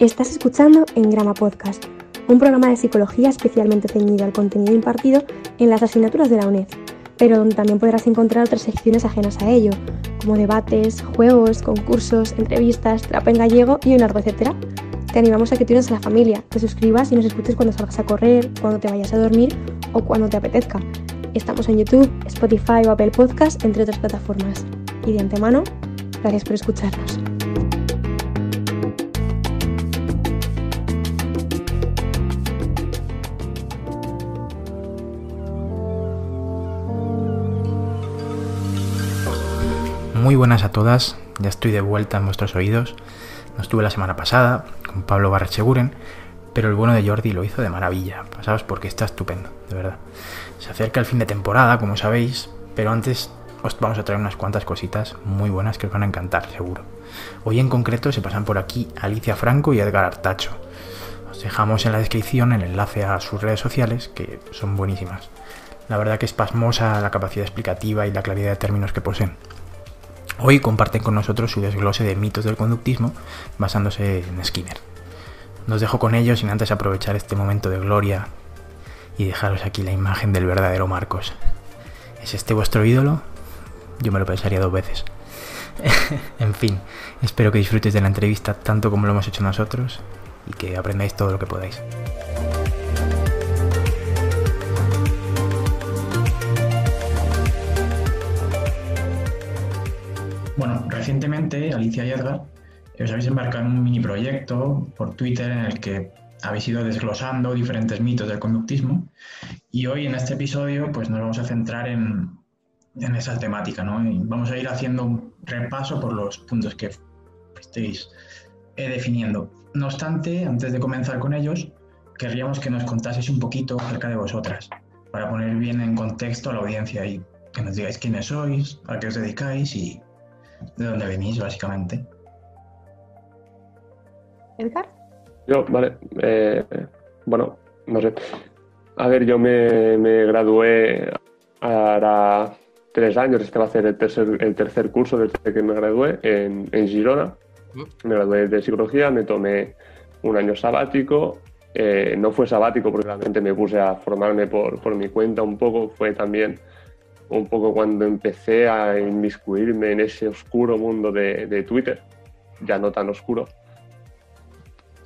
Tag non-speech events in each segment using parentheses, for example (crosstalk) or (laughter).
Estás escuchando En Grama Podcast, un programa de psicología especialmente ceñido al contenido impartido en las asignaturas de la UNED, pero donde también podrás encontrar otras secciones ajenas a ello, como debates, juegos, concursos, entrevistas, trap en gallego y un largo etcétera. Te animamos a que te unas a la familia, te suscribas y nos escuches cuando salgas a correr, cuando te vayas a dormir o cuando te apetezca. Estamos en YouTube, Spotify o Apple Podcast, entre otras plataformas. Y de antemano, gracias por escucharnos. Muy buenas a todas, ya estoy de vuelta en vuestros oídos. No estuve la semana pasada con Pablo Barrecheguren, pero el bueno de Jordi lo hizo de maravilla. Pasaos porque está estupendo, de verdad. Se acerca el fin de temporada, como sabéis, pero antes os vamos a traer unas cuantas cositas muy buenas que os van a encantar, seguro. Hoy en concreto se pasan por aquí Alicia Franco y Edgar Artacho. Os dejamos en la descripción el enlace a sus redes sociales, que son buenísimas. La verdad que es pasmosa la capacidad explicativa y la claridad de términos que poseen. Hoy comparten con nosotros su desglose de mitos del conductismo basándose en Skinner. Nos dejo con ellos sin antes aprovechar este momento de gloria y dejaros aquí la imagen del verdadero Marcos. ¿Es este vuestro ídolo? Yo me lo pensaría dos veces. (laughs) en fin, espero que disfrutéis de la entrevista tanto como lo hemos hecho nosotros y que aprendáis todo lo que podáis. Bueno, recientemente Alicia y Edgar os habéis embarcado en un mini proyecto por Twitter en el que habéis ido desglosando diferentes mitos del conductismo y hoy en este episodio pues nos vamos a centrar en, esa temática, ¿no? Y vamos a ir haciendo un repaso por los puntos que estéis eh, definiendo. No obstante, antes de comenzar con ellos, querríamos que nos contaseis un poquito acerca de vosotras, para poner bien en contexto a la audiencia y que nos digáis quiénes sois, a qué os dedicáis y de dónde venís, básicamente. Edgar. Yo, vale. Eh, bueno, no sé. A ver, yo me, me gradué ahora tres años, este va a ser el tercer, el tercer curso desde que me gradué en, en Girona. Me gradué de psicología, me tomé un año sabático. Eh, no fue sabático porque realmente me puse a formarme por, por mi cuenta un poco, fue también un poco cuando empecé a inmiscuirme en ese oscuro mundo de, Twitter, ya no tan oscuro.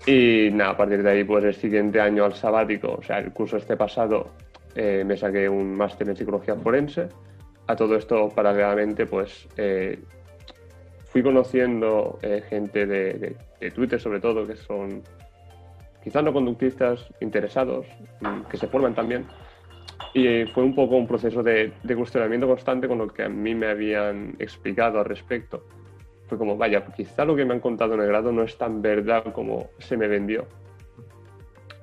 Y nada, a partir de ahí, pues el siguiente año al sabático, o sea, el curso este pasado, eh, me saqué un máster en psicología forense. A todo esto, paralelamente, pues eh, fui conociendo eh, gente de, Twitter, sobre todo, que son quizás no conductistas, interesados, mm, que se forman también y fue un poco un proceso de, de, cuestionamiento constante con lo que a mí me habían explicado al respecto. Fue como, vaya, quizá lo que me han contado en el grado no es tan verdad como se me vendió.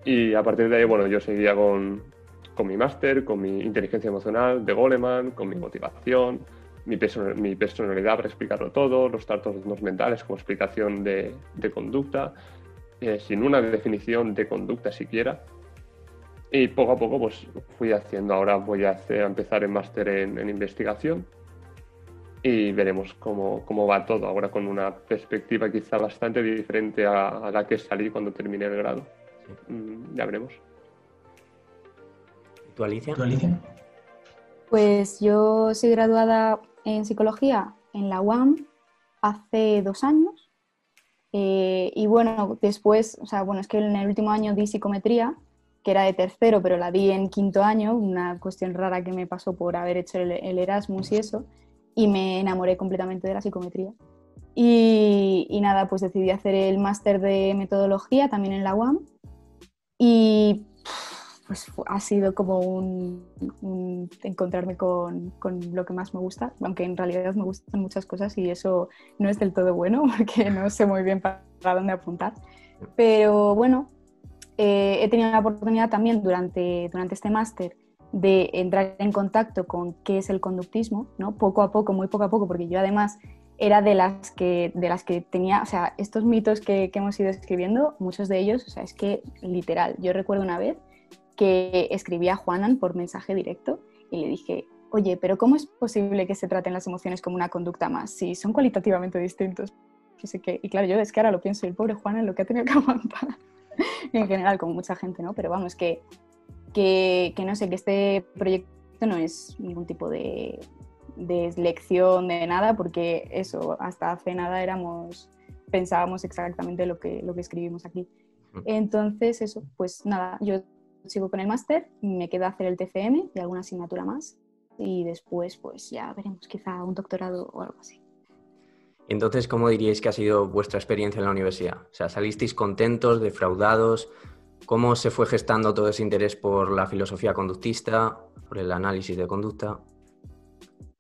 Y a partir de ahí, bueno, yo seguía con, con mi máster, con mi inteligencia emocional de Goleman, con mi motivación, mi, mi personalidad para explicarlo todo, los trastornos mentales como explicación de, de conducta, eh, sin una definición de conducta siquiera y poco a poco pues fui haciendo, ahora voy a, hacer, empezar el máster en, investigación y veremos cómo, cómo, va todo, ahora con una perspectiva quizá bastante diferente a, la que salí cuando terminé el grado. Mm, ya veremos. ¿Tú, Alicia? Pues yo soy graduada en psicología en la UAM hace dos años. Eh, y bueno, después, o sea, bueno, es que en el último año di psicometría que era de tercero, pero la di en quinto año, una cuestión rara que me pasó por haber hecho el, Erasmus y eso, y me enamoré completamente de la psicometría. Y, nada, pues decidí hacer el máster de metodología también en la UAM y pues ha sido como un, encontrarme con, con, lo que más me gusta, aunque en realidad me gustan muchas cosas y eso no es del todo bueno (laughs) porque no sé muy bien para dónde apuntar. Pero bueno, eh, he tenido la oportunidad también durante, durante este máster de entrar en contacto con qué es el conductismo, ¿no? poco a poco, muy poco a poco, porque yo además era de las que, de las que tenía, o sea, estos mitos que, hemos ido escribiendo, muchos de ellos, o sea, es que literal, yo recuerdo una vez que escribí a Juanan por mensaje directo y le dije, oye, pero ¿cómo es posible que se traten las emociones como una conducta más si son cualitativamente distintos? Y claro, yo es que ahora lo pienso, el pobre Juan es lo que ha tenido que (laughs) aguantar. (laughs) en general, como mucha gente, ¿no? Pero vamos, que, que, que no sé, que este proyecto no es ningún tipo de, de lección, de nada, porque eso, hasta hace nada éramos, pensábamos exactamente lo que, lo que escribimos aquí. Mm. Entonces, eso, pues nada, yo sigo con el máster, me queda hacer el TFM y alguna asignatura más y después pues ya veremos quizá un doctorado o algo así. Entonces, ¿cómo diríais que ha sido vuestra experiencia en la universidad? O sea, ¿salisteis contentos, defraudados? ¿Cómo se fue gestando todo ese interés por la filosofía conductista, por el análisis de conducta?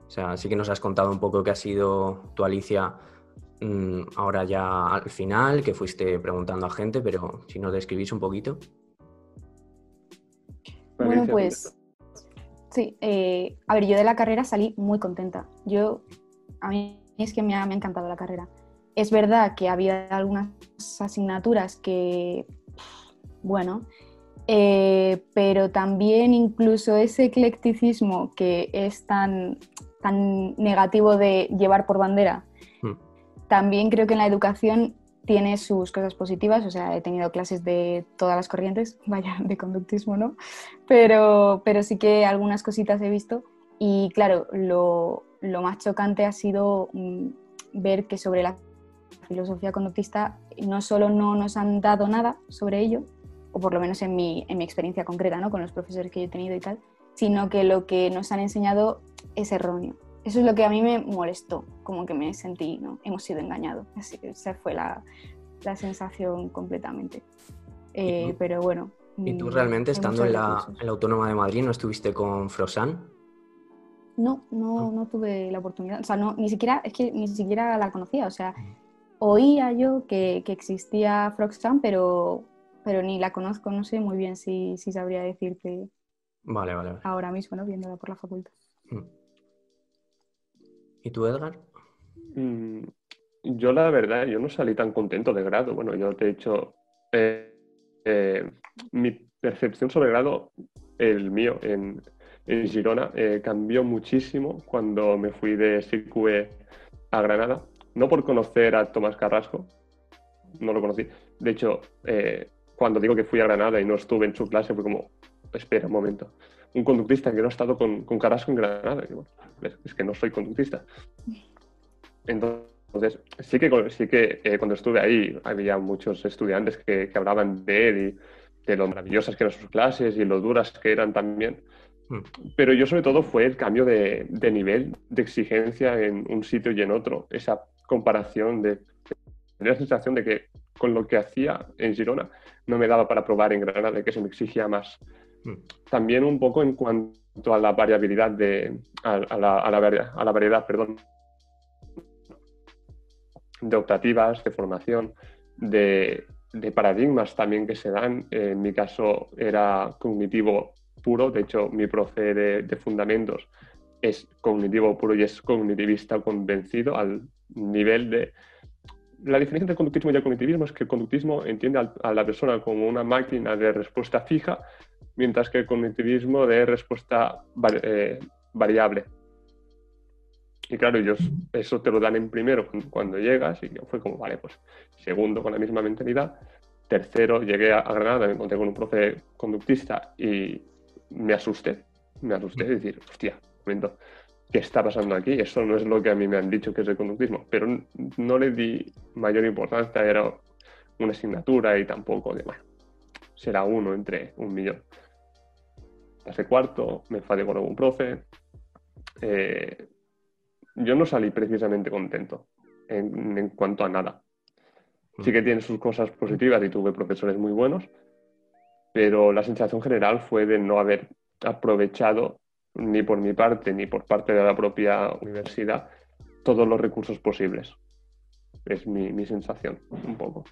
O sea, sí que nos has contado un poco qué ha sido tu Alicia mm, ahora ya al final, que fuiste preguntando a gente, pero si nos describís un poquito. Bueno, pues sí, eh, a ver, yo de la carrera salí muy contenta. Yo, a mí es que me ha, encantado la carrera. Es verdad que había algunas asignaturas que, bueno, eh, pero también incluso ese eclecticismo que es tan, tan negativo de llevar por bandera, hmm. también creo que en la educación tiene sus cosas positivas, o sea, he tenido clases de todas las corrientes, (laughs) vaya, de conductismo, ¿no? Pero, pero sí que algunas cositas he visto y claro, lo, lo más chocante ha sido mm, ver que sobre la filosofía conductista no solo no nos han dado nada sobre ello, o por lo menos en mi, en mi experiencia concreta, ¿no? Con los profesores que yo he tenido y tal, sino que lo que nos han enseñado es erróneo. Eso es lo que a mí me molestó, como que me sentí, ¿no? Hemos sido engañados. Así esa fue la, la sensación completamente. Eh, pero bueno. ¿Y tú mm, realmente, estando en la, en la, Autónoma de Madrid, no estuviste con Frosan? No, no, no tuve la oportunidad. O sea, no, ni siquiera, es que ni siquiera la conocía. O sea, oía yo que, que existía Froxan, pero, pero ni la conozco, no sé muy bien si, si sabría decirte. Vale, vale, Ahora mismo, ¿no? Viéndola por la facultad. ¿Y tú, Edgar? Mm, yo, la verdad, yo no salí tan contento de grado. Bueno, yo, de hecho, eh, eh, mi percepción sobre grado, el mío, en, en Girona, eh, cambió muchísimo cuando me fui de SICUE a Granada. No por conocer a Tomás Carrasco, no lo conocí. De hecho, cuando digo que fui a Granada y no estuve en su clase, fue como, espera un momento un conductista que no ha estado con, con Carrasco en Granada. es que no soy conductista. Entonces, sí que, sí que eh, cuando estuve ahí había muchos estudiantes que, que, hablaban de él y de lo maravillosas que eran sus clases y lo duras que eran también. Pero yo sobre todo fue el cambio de, de, nivel de exigencia en un sitio y en otro. Esa comparación de... Tenía la sensación de que con lo que hacía en Girona no me daba para probar en Granada, de que se me exigía más. También un poco en cuanto a la variabilidad de, a, la, a, la, variedad, perdón, de optativas, de formación, de, de, paradigmas también que se dan. En mi caso era cognitivo puro, de hecho mi profe de, de fundamentos es cognitivo puro y es cognitivista convencido al nivel de la diferencia entre conductismo y el cognitivismo es que el conductismo entiende a la persona como una máquina de respuesta fija mientras que el cognitivismo de respuesta eh, variable. Y claro, ellos eso te lo dan en primero cuando llegas y fue como, vale, pues segundo con la misma mentalidad, tercero llegué a Granada, me encontré con un profe conductista y me asusté, me asusté de decir, hostia, momento, ¿qué está pasando aquí? Eso no es lo que a mí me han dicho que es el conductismo, pero no le di mayor importancia, era una asignatura y tampoco de, bueno, será uno entre un millón. Pasé cuarto, me enfadé con algún profe. Eh, yo no salí precisamente contento en, cuanto a nada. Sí que tiene sus cosas positivas y tuve profesores muy buenos, pero la sensación general fue de no haber aprovechado ni por mi parte ni por parte de la propia universidad todos los recursos posibles. Es mi sensación, un poco.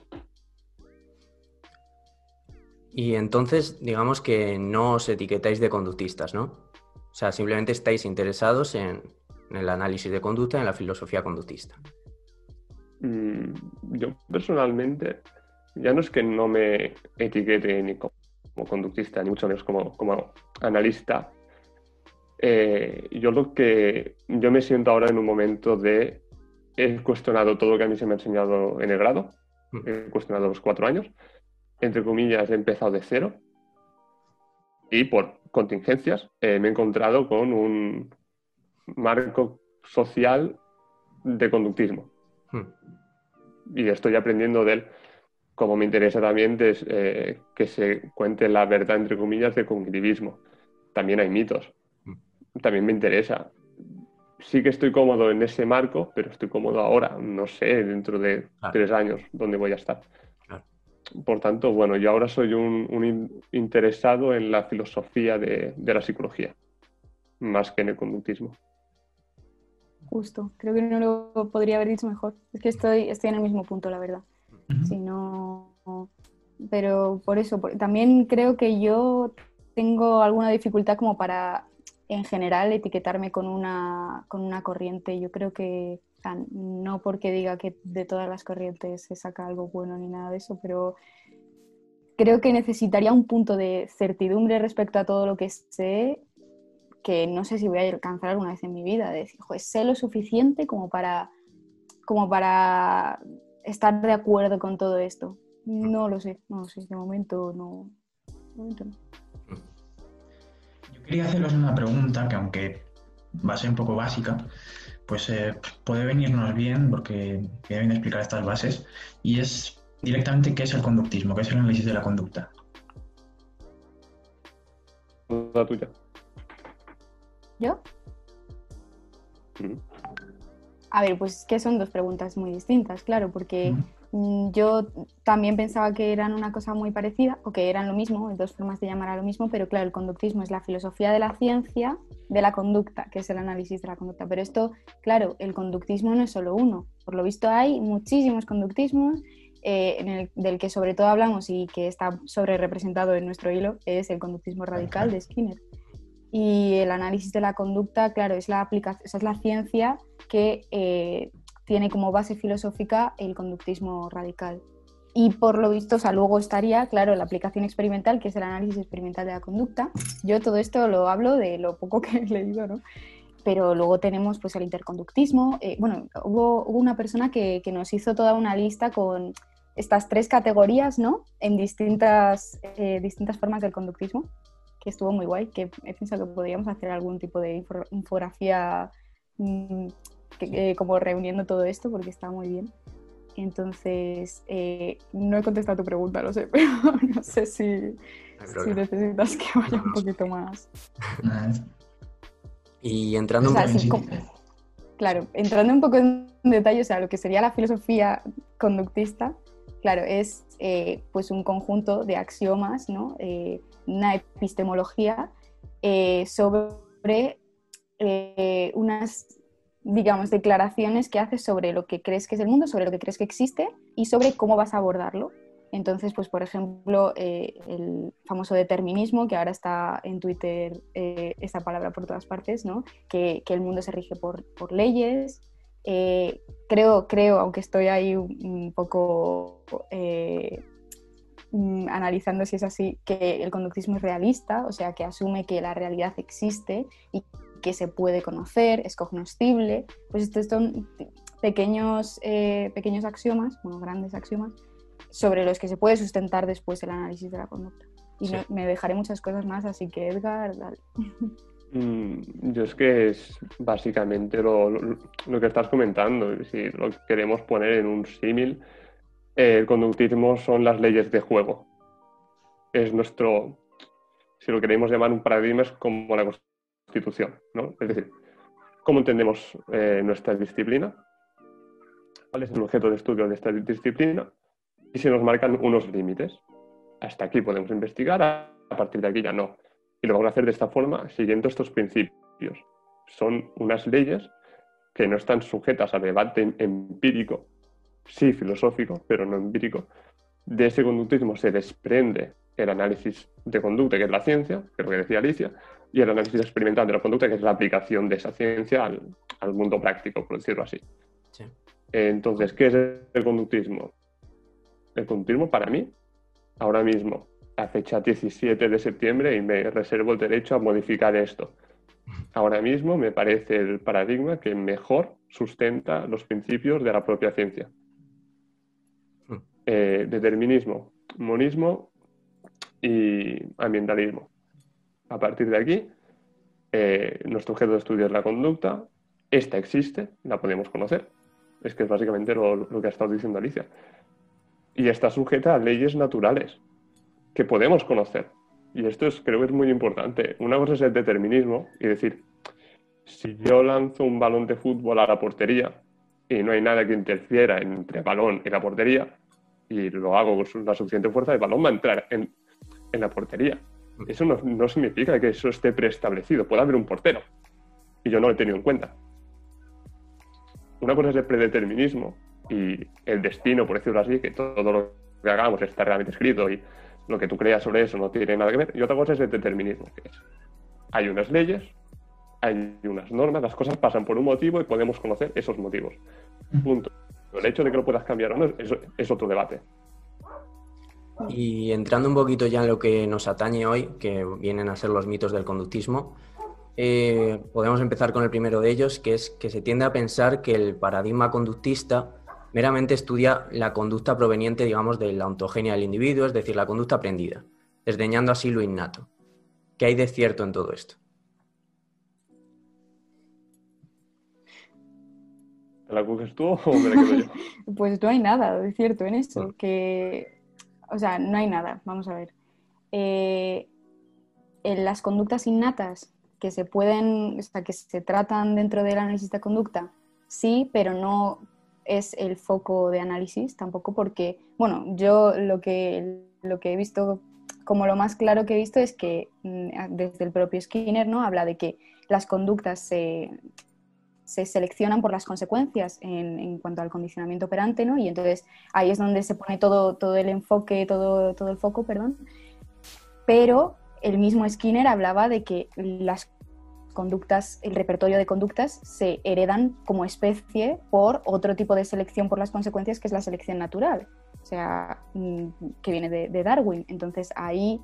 Y entonces, digamos que no os etiquetáis de conductistas, ¿no? O sea, simplemente estáis interesados en, el análisis de conducta, en la filosofía conductista. Mm, yo personalmente, ya no es que no me etiquete ni como, conductista, ni mucho menos como, como analista. Eh, yo lo que yo me siento ahora en un momento de he cuestionado todo lo que a mí se me ha enseñado en el grado, Mm. he cuestionado los cuatro años, entre comillas he empezado de cero y por contingencias eh, me he encontrado con un marco social de conductismo Hmm. y estoy aprendiendo de él. Como me interesa también des- eh, que se cuente la verdad, entre comillas, de cognitivismo. También hay mitos. También me interesa. Sí que estoy cómodo en ese marco, pero estoy cómodo ahora. No sé, dentro de Claro. tres años, dónde voy a estar. Claro. Por tanto, bueno, yo ahora soy un, un in- interesado en la filosofía de, de la psicología, más que en el conductismo. Justo, creo que no lo podría haber dicho mejor. Es que estoy, estoy en el mismo punto, la verdad. Si no... Pero por eso, también creo que yo tengo alguna dificultad como para, en general, etiquetarme con una, con una corriente. Yo creo que, no porque diga que de todas las corrientes se saca algo bueno ni nada de eso, pero creo que necesitaría un punto de certidumbre respecto a todo lo que sé que no sé si voy a alcanzar alguna vez en mi vida, de decir, "Joder, sé lo suficiente como para, como para estar de acuerdo con todo esto. No lo sé, no lo sé, de momento no. De momento no. Yo quería haceros una pregunta que aunque va a ser un poco básica, pues eh, puede venirnos bien porque viene bien explicar estas bases y es directamente qué es el conductismo, qué es el análisis de la conducta. La tuya. ¿Yo? Mm. A ver, pues que son dos preguntas muy distintas, claro, porque mm, yo también pensaba que eran una cosa muy parecida, o que eran lo mismo, dos formas de llamar a lo mismo, pero claro, el conductismo es la filosofía de la ciencia de la conducta, que es el análisis de la conducta. Pero esto, claro, el conductismo no es solo uno. Por lo visto hay muchísimos conductismos, eh, en el- del que sobre todo hablamos y que está sobre representado en nuestro hilo, es el conductismo radical de Skinner. Y el análisis de la conducta, claro, es la aplicación, es la ciencia que eh, tiene como base filosófica el conductismo radical. Y por lo visto, o sea, luego estaría, claro, la aplicación experimental, que es el análisis experimental de la conducta. Yo todo esto lo hablo de lo poco que he leído, ¿no? Pero luego tenemos pues el interconductismo. Eh, bueno, hubo, hubo una persona que, que nos hizo toda una lista con estas tres categorías, ¿no? En distintas, eh, distintas formas del conductismo, que estuvo muy guay, que he pensado que podríamos hacer algún tipo de info- infografía mm, que- eh, como reuniendo todo esto, porque está muy bien. Entonces, eh, no he contestado tu pregunta, lo sé, (laughs) pero no sé si, necesitas que vaya un poquito más. Y entrando O un sea, poco... sí, como- Claro, entrando un poco en detalle, o sea, lo que sería la filosofía conductista, claro, es eh, pues un conjunto de axiomas, ¿no? Eh, una epistemología eh, sobre eh, unas, digamos, declaraciones que haces sobre lo que crees que es el mundo, sobre lo que crees que existe y sobre cómo vas a abordarlo. Entonces, pues por ejemplo, eh, el famoso determinismo, que ahora está en Twitter eh, esta palabra por todas partes, ¿no? que, que el mundo se rige por, por leyes. Eh, creo, creo, aunque estoy ahí un, poco eh, mm, analizando si es así, que el conductismo es realista, o sea, que asume que la realidad existe y que se puede conocer, es cognoscible. Pues estos son pequeños, eh, pequeños axiomas, bueno, grandes axiomas, sobre los que se puede sustentar después el análisis de la conducta. Y Sí. me dejaré muchas cosas más, así que Edgar, dale. (laughs) Mm, Yo es que es básicamente lo, lo- lo que estás comentando. Si lo queremos poner en un símil, eh, el conductismo son las leyes de juego. Es nuestro, si lo queremos llamar un paradigma, es como la constitución. ¿no? Es decir, ¿cómo entendemos eh, nuestra disciplina? ¿Cuál es el objeto de estudio de esta disciplina? Y se nos marcan unos límites. Hasta aquí podemos investigar, a partir de aquí ya no. Y lo vamos a hacer de esta forma, siguiendo estos principios. Son unas leyes que no están sujetas a debate em- empírico, sí filosófico, pero no empírico. De ese conductismo se desprende el análisis de conducta, que es la ciencia, que es lo que decía Alicia, y el análisis experimental de la conducta, que es la aplicación de esa ciencia al, al mundo práctico, por decirlo así. Sí. Entonces, ¿qué es el conductismo? El conductismo para mí, ahora mismo, a fecha 17 de septiembre, y me reservo el derecho a modificar esto. ahora mismo me parece el paradigma que mejor sustenta los principios de la propia ciencia. Hmm. Eh, determinismo, monismo y ambientalismo. A partir de aquí, eh, nuestro objeto de estudio es la conducta. Esta existe, la podemos conocer. Es que es básicamente lo, que ha estado diciendo Alicia. Y está sujeta a leyes naturales que podemos conocer. Y esto es, creo que es muy importante. Una cosa es el determinismo y decir, si yo lanzo un balón de fútbol a la portería y no hay nada que interfiera entre el balón y la portería, y lo hago con la suficiente fuerza, el balón va a entrar en, la portería. Eso no, significa que eso esté preestablecido. Puede haber un portero y yo no lo he tenido en cuenta. Una cosa es el predeterminismo y el destino, por decirlo así, que todo lo que hagamos está realmente escrito y lo que tú creas sobre eso no tiene nada que ver. Y otra cosa es el determinismo, que es, hay unas leyes, hay unas normas, las cosas pasan por un motivo y podemos conocer esos motivos. Punto. El hecho de que lo puedas cambiar o no es, otro debate. Y entrando un poquito ya en lo que nos atañe hoy, que vienen a ser los mitos del conductismo, eh, podemos empezar con el primero de ellos, que es que se tiende a pensar que el paradigma conductista meramente estudia la conducta proveniente, digamos, de la ontogenia del individuo, es decir, la conducta aprendida, desdeñando así lo innato. ¿Qué hay de cierto en todo esto? la coges tú o me la quedo yo? (laughs) pues no hay nada de cierto en eso, que, o sea, no hay nada, vamos a ver. Eh, en las conductas innatas que se pueden, o sea, que se tratan dentro del análisis de conducta, sí, pero no es el foco de análisis tampoco porque, bueno, yo lo que, lo que he visto, como lo más claro que he visto es que mm, desde el propio Skinner, ¿no? Habla de que las conductas se, seleccionan por las consecuencias en, cuanto al condicionamiento operante, ¿no? Y entonces ahí es donde se pone todo, todo el enfoque, todo, todo el foco, perdón. Pero el mismo Skinner hablaba de que las conductas, el repertorio de conductas se heredan como especie por otro tipo de selección por las consecuencias que es la selección natural, o sea, mm, que viene de, Darwin. Entonces ahí,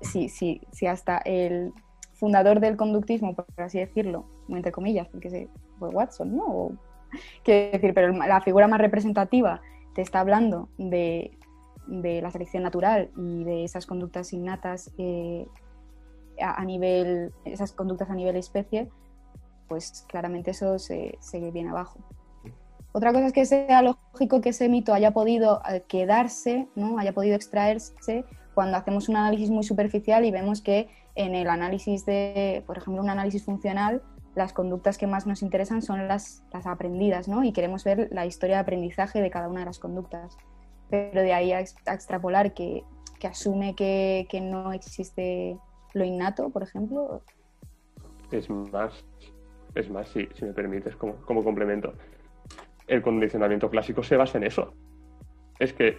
si, si, si hasta el fundador del conductismo, por así decirlo, entre comillas, porque fue Watson, ¿no? quiero decir, pero la figura más representativa te está hablando de, de la selección natural y de esas conductas innatas eh, a, nivel, esas conductas a nivel especie, pues claramente eso se, viene abajo. Otra cosa es que sea lógico que ese mito haya podido eh, quedarse, ¿no? haya podido extraerse cuando hacemos un análisis muy superficial y vemos que en el análisis de, por ejemplo, un análisis funcional, las conductas que más nos interesan son las, las aprendidas, ¿no? Y queremos ver la historia de aprendizaje de cada una de las conductas. Pero de ahí a, extrapolar que, que asume que, que, no existe lo innato, por ejemplo. Es más, es más, si, si me permites, como, como complemento. El condicionamiento clásico se basa en eso. Es que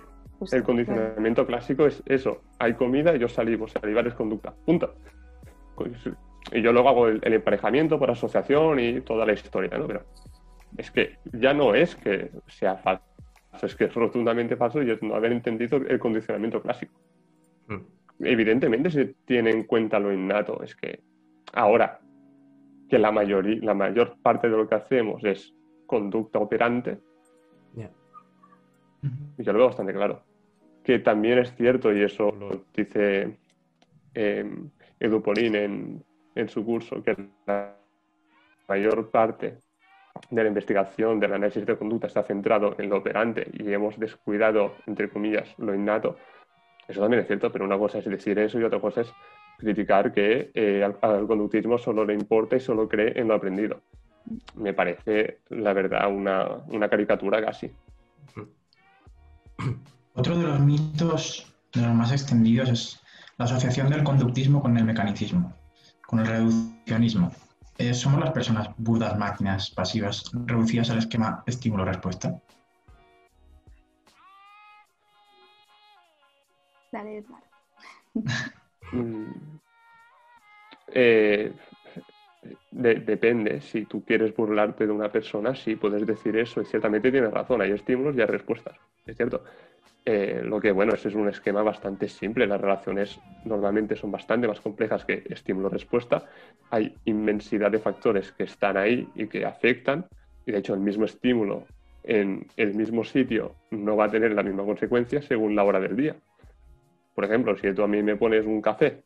el condicionamiento clásico es eso. Hay comida y yo salivo. Salivar es conducta. Punto. Y yo luego hago el, emparejamiento por asociación y toda la historia, ¿no? Pero es que ya no es que sea falso. Es que es rotundamente falso y es no haber entendido el condicionamiento clásico. Mm evidentemente se tiene en cuenta lo innato. Es que ahora que la, mayoría, la mayor parte de lo que hacemos es conducta operante, y yo lo veo bastante claro. Que también es cierto, y eso lo dice eh, Edu Polín en, en su curso, que la mayor parte de la investigación del análisis de conducta está centrado en lo operante y hemos descuidado, entre comillas, lo innato, eso también es cierto, pero una cosa es decir eso y otra cosa es criticar que eh, al, conductismo solo le importa y solo cree en lo aprendido. Me parece, la verdad, una, caricatura casi. (clears throat) Otro de los mitos de los más extendidos es la asociación del conductismo con el mecanicismo, con el reduccionismo. Eh, ¿Somos las personas burdas máquinas pasivas reducidas al esquema estímulo-respuesta? (laughs) Mm. Eh, depende. Si tú quieres burlarte de una persona, sí puedes decir eso. Y ciertamente tienes razón. Hay estímulos y hay respuestas. Es cierto. Eh, lo que, bueno, ese es un esquema bastante simple. Las relaciones normalmente son bastante más complejas que estímulo-respuesta. Hay inmensidad de factores que están ahí y que afectan. Y de hecho, el mismo estímulo en el mismo sitio no va a tener la misma consecuencia según la hora del día. Por ejemplo, si tú a mí me pones un café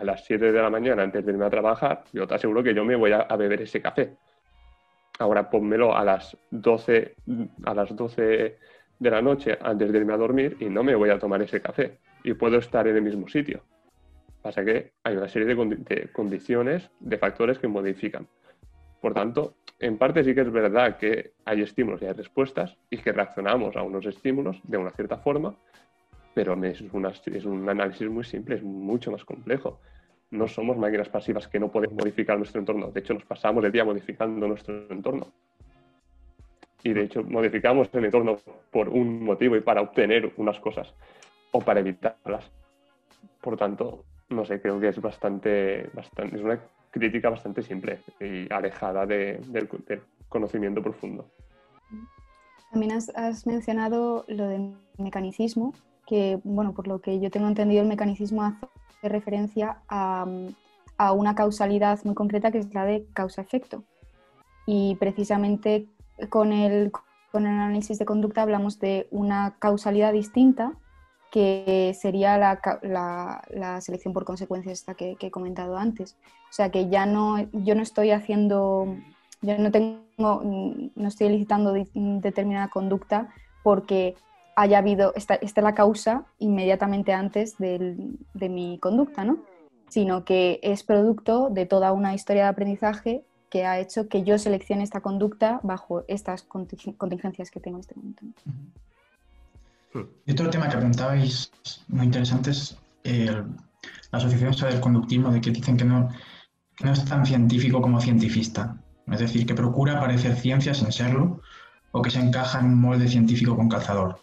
a las 7 de la mañana antes de irme a trabajar, yo te aseguro que yo me voy a, a beber ese café. Ahora pónmelo a las 12, a las 12 de la noche antes de irme a dormir y no me voy a tomar ese café y puedo estar en el mismo sitio. Pasa que hay una serie de, condiciones, de factores que modifican. Por tanto, en parte sí que es verdad que hay estímulos y hay respuestas y que reaccionamos a unos estímulos de una cierta forma, pero es, es un análisis muy simple, es mucho más complejo. No somos máquinas pasivas que no podemos modificar nuestro entorno. De hecho, nos pasamos el día modificando nuestro entorno y de hecho modificamos el entorno por un motivo y para obtener unas cosas o para evitarlas. Por tanto, no sé, creo que es bastante, es una crítica bastante simple y alejada del, conocimiento profundo. También has, mencionado lo del mecanicismo, que, bueno, por lo que yo tengo entendido, el mecanicismo hace referencia a, a una causalidad muy concreta que es la de causa-efecto. Y precisamente con el, con el análisis de conducta hablamos de una causalidad distinta que sería la, la, selección por consecuencias esta que, he comentado antes. O sea que ya no, yo no estoy haciendo, yo no tengo, no estoy elicitando determinada conducta porque haya habido, esta, esta es la causa inmediatamente antes del, de mi conducta, ¿no? Sino que es producto de toda una historia de aprendizaje que ha hecho que yo seleccione esta conducta bajo estas contingencias que tengo en este momento. Y otro tema que apuntabais muy interesante es la asociación del conductismo, de que dicen que no, que no es tan científico como cientifista. Es decir, que procura parecer ciencia sin serlo o que se encaja en un molde científico con calzador.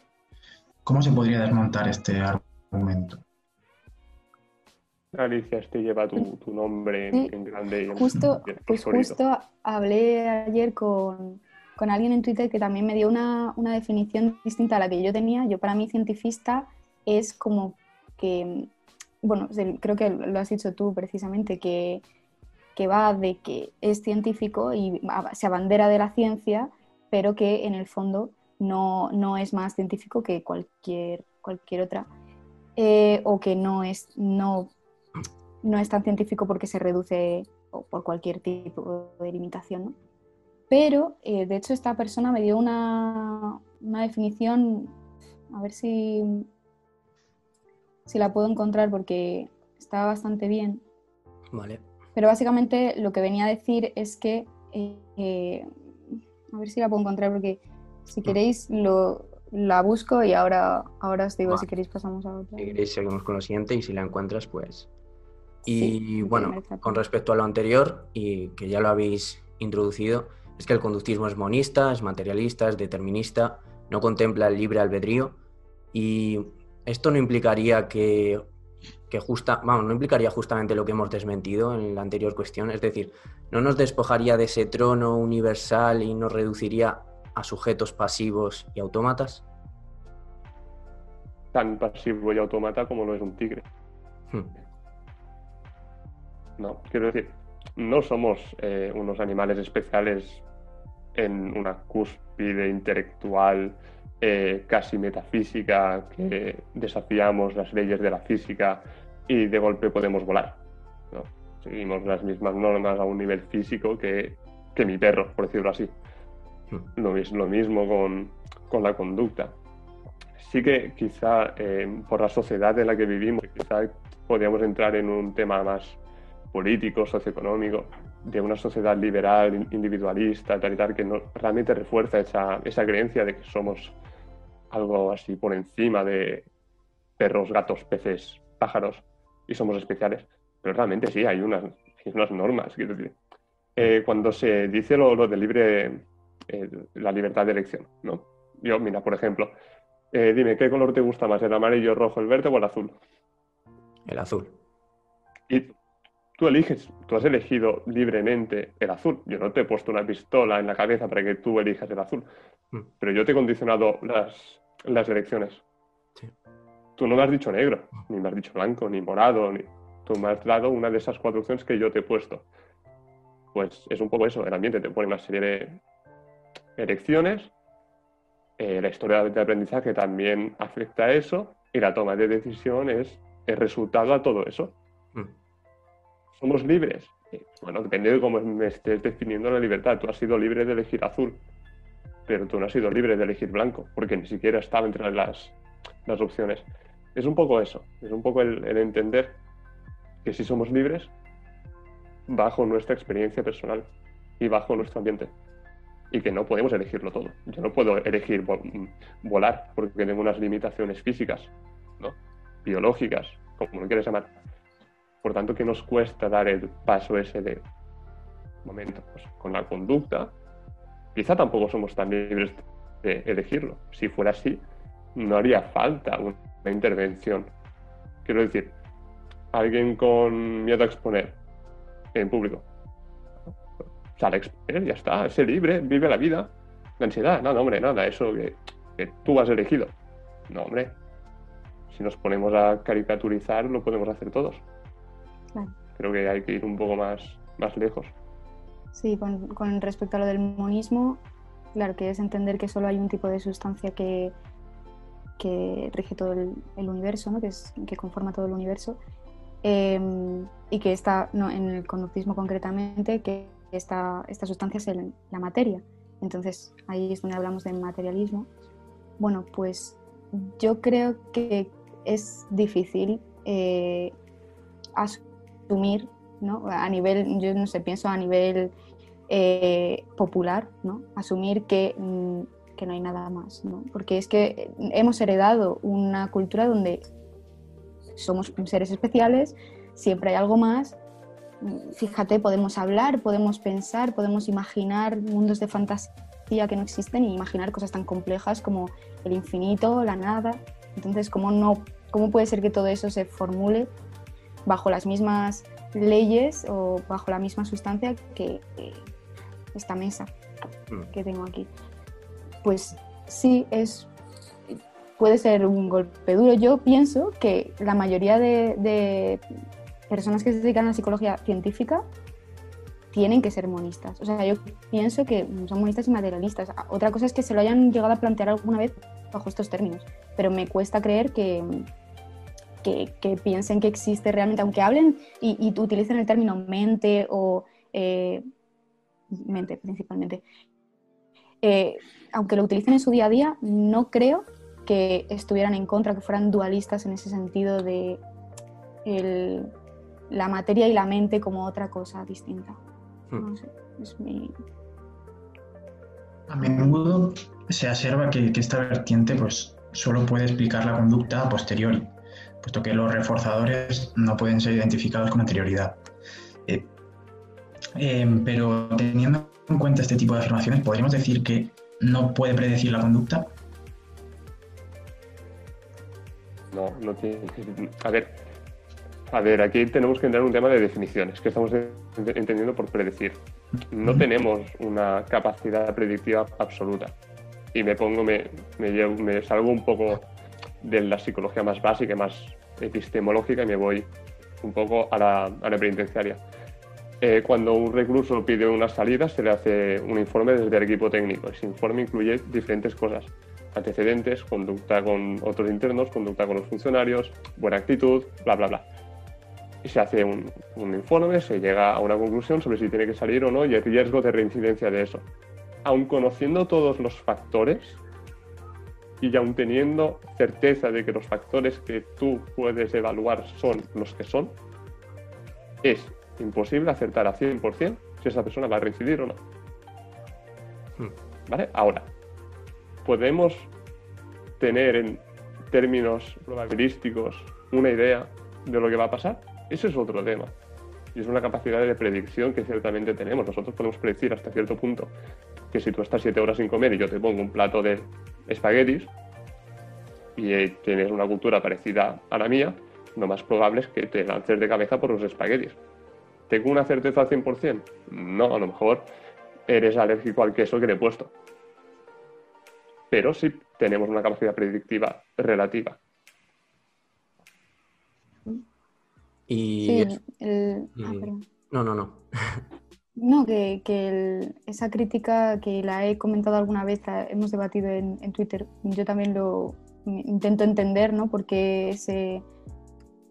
¿Cómo se podría desmontar este argumento? Alicia, este lleva tu, nombre en, grande. justo, pues justo hablé ayer con, alguien en Twitter que también me dio una, definición distinta a la que yo tenía. Yo para mí cientifista es como que, bueno, creo que lo has dicho tú precisamente, que, va de que es científico y se abandera de la ciencia, pero que en el fondo no, no es más científico que cualquier, cualquier otra. Eh, o que no es, no no es tan científico porque se reduce por cualquier tipo de limitación. Pero, eh, de hecho, esta persona me dio una, definición, a ver si, si la puedo encontrar porque está bastante bien. Vale. Pero básicamente lo que venía a decir es que, eh, a ver si la puedo encontrar porque si mm. queréis lo, la busco y ahora, ahora os digo si queréis pasamos a otra. Si queréis seguimos con lo siguiente y si la encuentras pues y bueno, con respecto a lo anterior, y que ya lo habéis introducido, es que el conductismo es monista, es materialista, es determinista, no contempla el libre albedrío y esto no implicaría que, que justa, vamos, no implicaría justamente lo que hemos desmentido en la anterior cuestión, es decir, no nos despojaría de ese trono universal y nos reduciría a sujetos pasivos y autómatas. Tan pasivo y autómata como lo es un tigre. Hmm. No, quiero decir, no somos eh, unos animales especiales en una cúspide intelectual eh, casi metafísica que desafiamos las leyes de la física y de golpe podemos volar. Seguimos las mismas normas a un nivel físico que, mi perro, por decirlo así. Hmm. Lo, lo mismo con, con, la conducta. Sí que quizá eh, por la sociedad en la que vivimos, quizá podríamos entrar en un tema más político, socioeconómico, de una sociedad liberal, individualista, tal y tal, que no, realmente refuerza esa, esa creencia de que somos algo así por encima de perros, gatos, peces, pájaros y somos especiales. Pero realmente sí, hay unas, unas normas. Quiero decir. Eh, cuando se dice lo, lo de libre, eh, la libertad de elección, ¿no? Yo, mira, por ejemplo, eh, dime, ¿qué color te gusta más, el amarillo, rojo, el verde o el azul? El azul. Y tú eliges, tú has elegido libremente el azul. Yo no te he puesto una pistola en la cabeza para que tú elijas el azul. Mm. Pero yo te he condicionado las, las elecciones. Tú no me has dicho negro, ni me has dicho blanco, ni morado, ni... Tú me has dado una de esas cuatro opciones que yo te he puesto. Pues es un poco eso, el ambiente te pone una serie de elecciones, eh, la historia de aprendizaje también afecta a eso, y la toma de decisión es el resultado a todo eso. Mm. ¿Somos libres? Bueno, depende de cómo me estés definiendo la libertad. Tú has sido libre de elegir azul, pero tú no has sido libre de elegir blanco, porque ni siquiera estaba entre las, las opciones. Es un poco eso, es un poco el, entender que si somos libres bajo nuestra experiencia personal y bajo nuestro ambiente. Y que no podemos elegirlo todo. Yo no puedo elegir volar porque tengo unas limitaciones físicas, ¿no? biológicas, como lo quieres llamar. Por tanto, que nos cuesta dar el paso ese de momento? Pues con la conducta, quizá tampoco somos tan libres de elegirlo. Si fuera así, no haría falta una intervención. Quiero decir, alguien con miedo a exponer en público. Sale a exponer, ya está, sé libre, vive la vida. La ansiedad, nada, hombre, nada, eso que tú has elegido. No, hombre, si nos ponemos a caricaturizar, lo podemos hacer todos. Creo que hay que ir un poco más, más lejos. Sí, con, respecto a lo del monismo, claro que es entender que solo hay un tipo de sustancia que, que rige todo el, universo, ¿no? que, es, que conforma todo el universo, em, y que está, no, en el conductismo concretamente, que esta, esta sustancia es la materia. Entonces ahí es donde hablamos de materialismo. Bueno, pues yo creo que es difícil eh, asumir, ¿no? A nivel, yo no sé, pienso a nivel eh, popular, ¿no? Asumir que, mm, que, no hay nada más, ¿no? Porque es que hemos heredado una cultura donde somos seres especiales, siempre hay algo más. Fíjate, podemos hablar, podemos pensar, podemos imaginar mundos de fantasía que no existen y imaginar cosas tan complejas como el infinito, la nada. Entonces, ¿cómo, no, ¿cómo puede ser que todo eso se formule bajo las mismas leyes o bajo la misma sustancia que esta mesa mm. que tengo aquí? Pues sí, es, puede ser un golpe duro. Yo pienso que la mayoría de, de personas que se dedican a la psicología científica tienen que ser monistas. O sea, yo pienso que son monistas y materialistas. Otra cosa es que se lo hayan llegado a plantear alguna vez bajo estos términos, pero me cuesta creer que, que, piensen que existe realmente, aunque hablen y, utilicen el término mente o eh, mente principalmente, eh, aunque lo utilicen en su día a día, no creo que estuvieran en contra, que fueran dualistas en ese sentido de la materia y la mente como otra cosa distinta. Hmm. No sé, es mi... A menudo se observa que, esta vertiente pues, solo puede explicar la conducta a posteriori, puesto que los reforzadores no pueden ser identificados con anterioridad. Eh, em, pero teniendo en cuenta este tipo de afirmaciones, ¿podríamos decir que no puede predecir la conducta? No, no tiene. A ver, a ver, aquí tenemos que entrar en un tema de definiciones, que estamos entendiendo por predecir. No tenemos una capacidad predictiva absoluta y me pongo, me, me, salgo un poco de la psicología más básica, más epistemológica y me voy un poco a la, a la penitenciaria. Eh, cuando un recluso pide una salida, se le hace un informe desde el equipo técnico. Ese informe incluye diferentes cosas, antecedentes, conducta con otros internos, conducta con los funcionarios, buena actitud, bla, bla, bla. Y se hace un, un informe, se llega a una conclusión sobre si tiene que salir o no y el riesgo de reincidencia de eso aun conociendo todos los factores y aun teniendo certeza de que los factores que tú puedes evaluar son los que son, es imposible acertar a 100% si esa persona va a reincidir o no. Hmm. ¿Vale? Ahora, podemos tener en términos probabilísticos una idea de lo que va a pasar. Ese es otro tema. Y es una capacidad de predicción que ciertamente tenemos. Nosotros podemos predecir hasta cierto punto que si tú estás siete horas sin comer y yo te pongo un plato de espaguetis y eh, tienes una cultura parecida a la mía, lo más probable es que te lances de cabeza por los espaguetis. ¿Tengo una certeza al 100%? No, a lo mejor eres alérgico al queso que le he puesto. pero sí tenemos una capacidad predictiva relativa. Y... Sí, el... ah, perdón. No, no, no. (laughs) No, que, que el- esa crítica que la he comentado alguna vez, la hemos debatido en, en Twitter, yo también lo intento entender, ¿no? Porque se,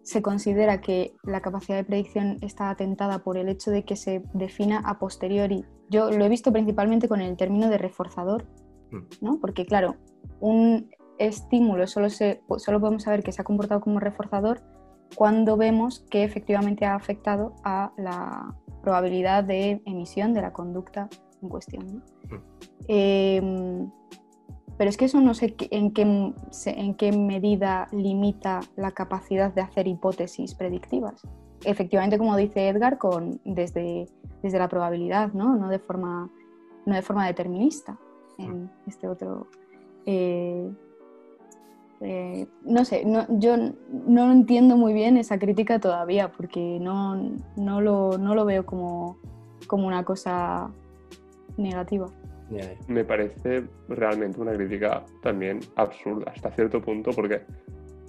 se considera que la capacidad de predicción está atentada por el hecho de que se defina a posteriori. Yo lo he visto principalmente con el término de reforzador, Mm. ¿no? Porque claro, un estímulo solo, se, solo podemos saber que se ha comportado como reforzador cuando vemos que efectivamente ha afectado a la probabilidad de emisión de la conducta en cuestión. ¿no? Mm. Eh, pero es que eso no sé en qué, en qué medida limita la capacidad de hacer hipótesis predictivas. Efectivamente, como dice Edgar, con, desde, desde la probabilidad, ¿no? No, de forma, no de forma determinista en este otro... eh, eh, no sé, no, yo no entiendo muy bien esa crítica todavía porque no, no, lo, no lo veo como, como una cosa negativa. Me parece realmente una crítica también absurda hasta cierto punto, porque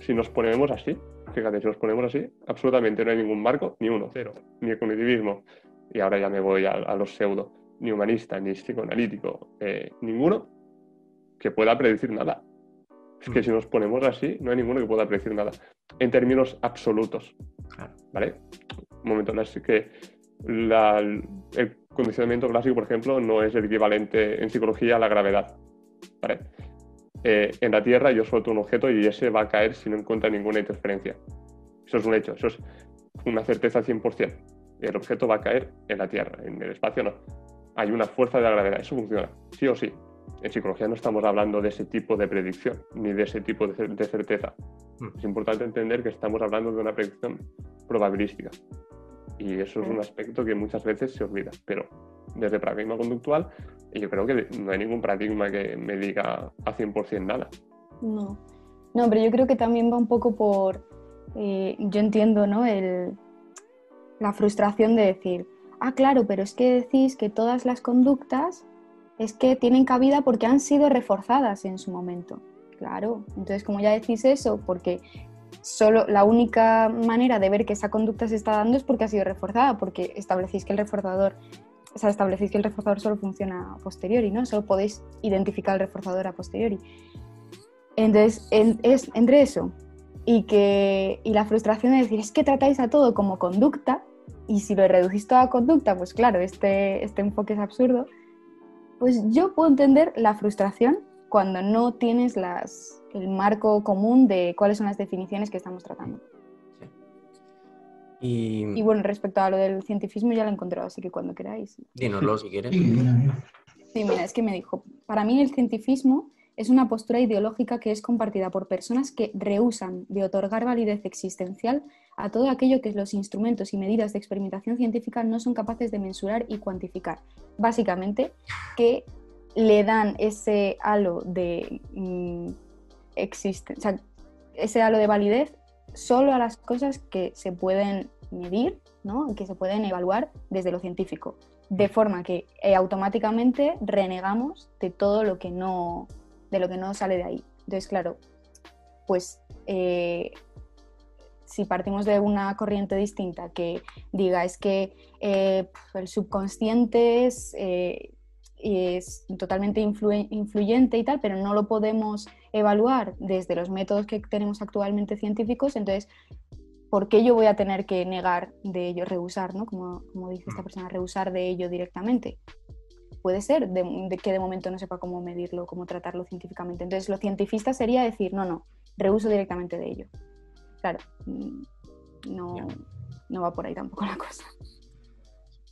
si nos ponemos así, fíjate, si nos ponemos así, absolutamente no hay ningún marco, ni uno, cero, ni cognitivismo, y ahora ya me voy a, a los pseudo, ni humanista, ni psicoanalítico, eh, ninguno que pueda predecir nada. Es que si nos ponemos así, no hay ninguno que pueda predecir nada, en términos absolutos. ¿Vale? Un momento, que la- el condicionamiento clásico, por ejemplo, no es el equivalente en psicología a la gravedad. ¿vale? Eh, en la Tierra yo suelto un objeto y ese va a caer si no encuentra ninguna interferencia. Eso es un hecho, eso es una certeza 100%. El objeto va a caer en la Tierra, en el espacio no. Hay una fuerza de la gravedad, eso funciona, sí o sí. En psicología no estamos hablando de ese tipo de predicción, ni de ese tipo de, cer- de certeza. Mm. Es importante entender que estamos hablando de una predicción probabilística. Y eso es un aspecto que muchas veces se olvida. Pero desde paradigma conductual, yo creo que no hay ningún paradigma que me diga a 100% nada. No, no, pero yo creo que también va un poco por, eh, yo entiendo, ¿no? El, la frustración de decir, ah, claro, pero es que decís que todas las conductas es que tienen cabida porque han sido reforzadas en su momento. Claro, entonces como ya decís eso, porque solo la única manera de ver que esa conducta se está dando es porque ha sido reforzada, porque establecéis que el reforzador, o sea, establecéis que el reforzador solo funciona a posteriori, ¿no? Solo podéis identificar el reforzador a posteriori. Entonces, en- es entre eso y, que, y la frustración de decir, es que tratáis a todo como conducta, y si lo reducís todo a conducta, pues claro, este, este enfoque es absurdo, pues yo puedo entender la frustración cuando no tienes las, el marco común de cuáles son las definiciones que estamos tratando. Y, Y bueno, respecto a lo del cientifismo ya lo he encontrado, así que cuando queráis. dínoslo si quieres. Sí, mira, mira. Sí, mira, es que me dijo, para mí el cientifismo es una postura ideológica que es compartida por personas que rehusan de otorgar validez existencial a todo aquello que los instrumentos y medidas de experimentación científica no son capaces de mensurar y cuantificar. Básicamente, que le dan ese halo de mm, ese halo de validez solo a las cosas que se pueden medir, ¿no? Que se pueden evaluar desde lo científico de forma que eh, automáticamente renegamos de todo lo que no de lo que no sale de ahí entonces claro pues eh, si partimos de una corriente distinta que diga es que eh, el subconsciente es, eh, es totalmente influyente y tal, pero no lo podemos evaluar desde los métodos que tenemos actualmente científicos, entonces ¿por qué yo voy a tener que negar de ello, rehusar, ¿no? Como, como dice esta persona, rehusar de ello directamente. Puede ser de, de que de momento no sepa cómo medirlo, cómo tratarlo científicamente. Entonces, lo cientifista sería decir, no, no, rehuso directamente de ello. Claro, mm, no, no va por ahí tampoco la cosa.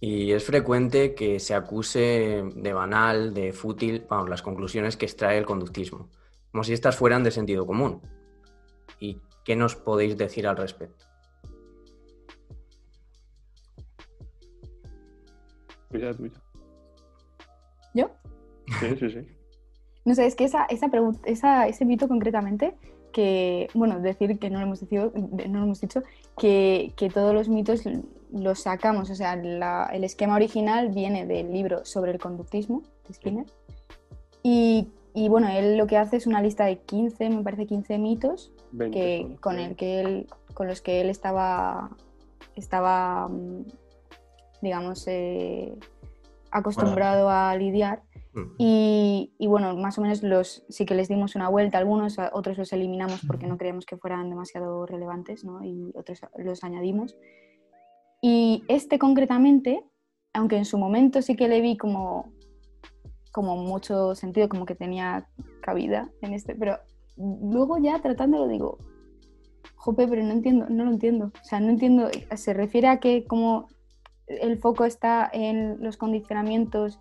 Y es frecuente que se acuse de banal, de fútil, vamos, las conclusiones que extrae el conductismo, como si estas fueran de sentido común. ¿Y qué nos podéis decir al respecto? Tuya, tuya. ¿Yo? Sí, sí, sí. (laughs) No sé, es que esa, esa pregunta, esa, ese mito concretamente, que, bueno, decir que no lo hemos, decido- no lo hemos dicho, que, que todos los mitos los sacamos, o sea, la- el esquema original viene del libro sobre el conductismo de Skinner, y y bueno, él lo que hace es una lista de 15, me parece 15 mitos 20 que, con, el que él, con los que él estaba, estaba mm, digamos, eh, acostumbrado a lidiar. Mm. Y, y bueno, más o menos los sí que les dimos una vuelta algunos, otros los eliminamos porque no creíamos que fueran demasiado relevantes, ¿no? Y otros los añadimos. Y este concretamente, aunque en su momento sí que le vi como, como mucho sentido, como que tenía cabida en este, pero luego ya tratándolo digo, jope, pero no entiendo, no lo entiendo. O sea, no entiendo, se refiere a que como el foco está en los condicionamientos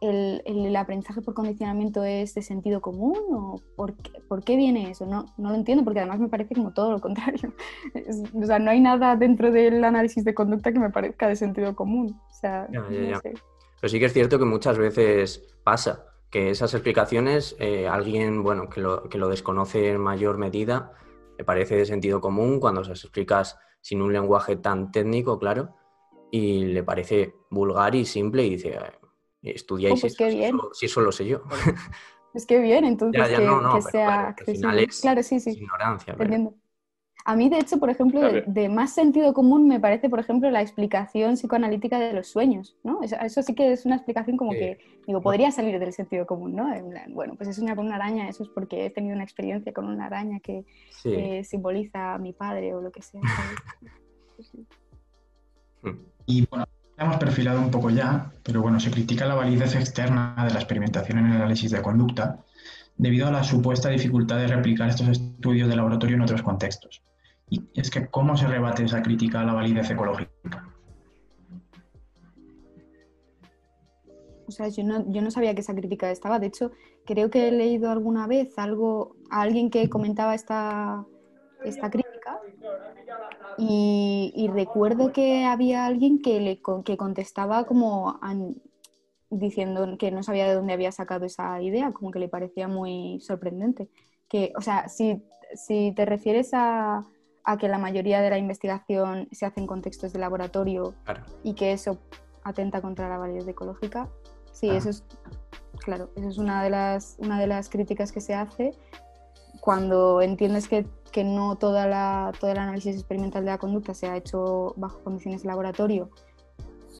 el, el aprendizaje por condicionamiento es de sentido común o por qué, por qué viene eso? No, no lo entiendo porque además me parece como todo lo contrario. (laughs) Es- o sea, no hay nada dentro del análisis de conducta que me parezca de sentido común. O sea, Ya, ya, no ya. sé. Pero sí que es cierto que muchas veces pasa que esas explicaciones, eh, alguien bueno, que, lo, que lo desconoce en mayor medida, le parece de sentido común cuando se las explicas sin un lenguaje tan técnico, claro, y le parece vulgar y simple y dice, "Eh, estudiáis Oh, pues esto, qué si bien. eso- si eso lo sé yo. Es que bien, entonces Ya, ya, que, no, no, que pero sea claro, que al final accesible. es- Claro, sí, Es sí. ignorancia. Pero- entiendo. A mí, de hecho, por ejemplo, de, más sentido común me parece, por ejemplo, la explicación psicoanalítica de los sueños, ¿no? Eso, eso sí que es una explicación como Sí. que, digo, podría salir del sentido común, ¿no? En plan, bueno, pues he soñado con una araña, eso es porque he tenido una experiencia con una araña que Sí. eh, simboliza a mi padre o lo que sea. (laughs) Y bueno, hemos perfilado un poco ya, pero bueno, se critica la validez externa de la experimentación en el análisis de conducta debido a la supuesta dificultad de replicar estos estudios de laboratorio en otros contextos. Y es que, ¿cómo se rebate esa crítica a la validez ecológica? O sea, yo no, yo no sabía que esa crítica estaba. De hecho, creo que he leído alguna vez algo, a alguien que comentaba esta, esta crítica y, y recuerdo que había alguien que, le, que contestaba como an- diciendo que no sabía de dónde había sacado esa idea, como que le parecía muy sorprendente. Que, o sea, si, si te refieres a, a que la mayoría de la investigación se hace en contextos de laboratorio Claro. y que eso atenta contra la validez ecológica. Sí, Ah. eso es, claro, eso es una de las, una de las críticas que se hace cuando entiendes que, que no toda la, todo el análisis experimental de la conducta se ha hecho bajo condiciones de laboratorio